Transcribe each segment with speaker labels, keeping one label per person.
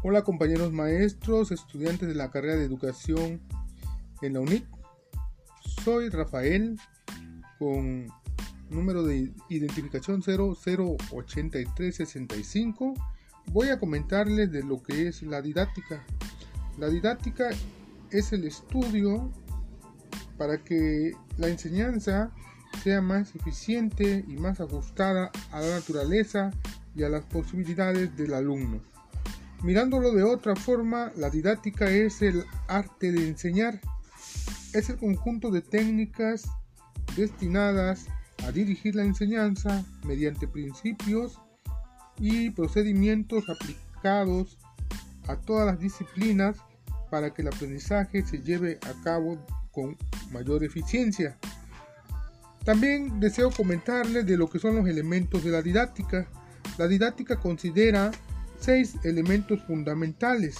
Speaker 1: Hola compañeros maestros, estudiantes de la carrera de educación en la UNIT. Soy Rafael con número de identificación 008365. Voy a comentarles de lo que es la didáctica. La didáctica es el estudio para que la enseñanza sea más eficiente y más ajustada a la naturaleza y a las posibilidades del alumno. Mirándolo de otra forma, la didáctica es el arte de enseñar. Es el conjunto de técnicas destinadas a dirigir la enseñanza mediante principios y procedimientos aplicados a todas las disciplinas para que el aprendizaje se lleve a cabo con mayor eficiencia. También deseo comentarles de lo que son los elementos de la didáctica. La didáctica considera seis elementos fundamentales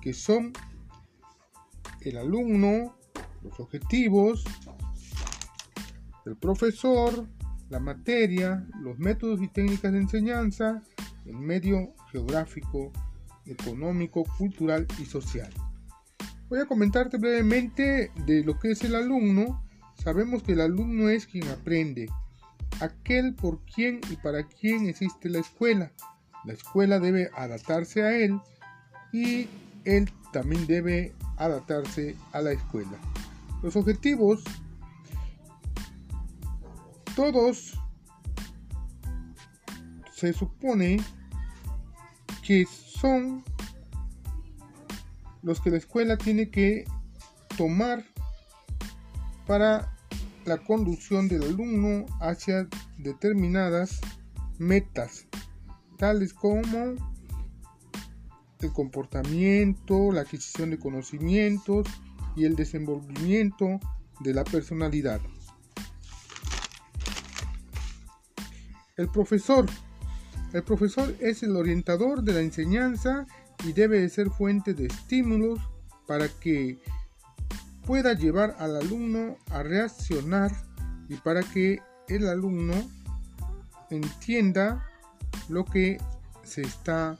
Speaker 1: que son el alumno, los objetivos, el profesor, la materia, los métodos y técnicas de enseñanza, el medio geográfico, económico, cultural y social. Voy a comentarte brevemente de lo que es el alumno. Sabemos que el alumno es quien aprende, aquel por quien y para quien existe la escuela. La escuela debe adaptarse a él y él también debe adaptarse a la escuela. Los objetivos, todos se supone que son los que la escuela tiene que tomar para la conducción del alumno hacia determinadas metas tales como el comportamiento, la adquisición de conocimientos y el desenvolvimiento de la personalidad. El profesor. El profesor es el orientador de la enseñanza y debe de ser fuente de estímulos para que pueda llevar al alumno a reaccionar y para que el alumno entienda lo que se está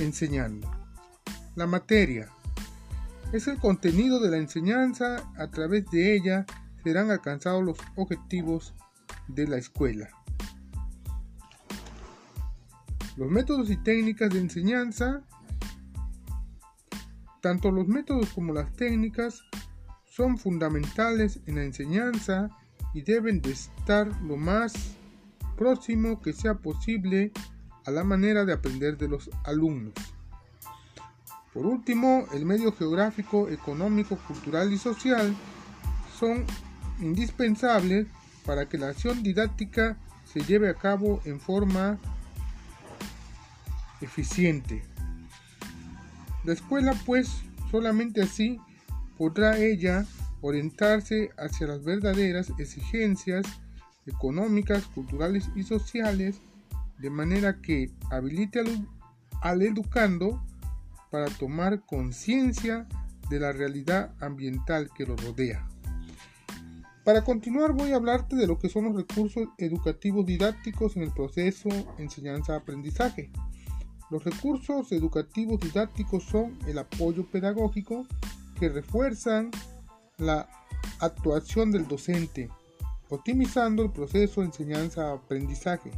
Speaker 1: enseñando. La materia es el contenido de la enseñanza, a través de ella serán alcanzados los objetivos de la escuela. Los métodos y técnicas de enseñanza, tanto los métodos como las técnicas son fundamentales en la enseñanza y deben de estar lo más próximo que sea posible a la manera de aprender de los alumnos. Por último, el medio geográfico, económico, cultural y social son indispensables para que la acción didáctica se lleve a cabo en forma eficiente. La escuela pues solamente así podrá ella orientarse hacia las verdaderas exigencias económicas, culturales y sociales, de manera que habilite al, educando para tomar conciencia de la realidad ambiental que lo rodea. Para continuar voy a hablarte de lo que son los recursos educativos didácticos en el proceso enseñanza-aprendizaje. Los recursos educativos didácticos son el apoyo pedagógico que refuerzan la actuación del docente, optimizando el proceso de enseñanza-aprendizaje.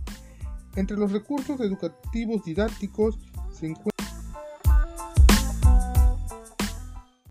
Speaker 1: Entre los recursos educativos didácticos se encuentran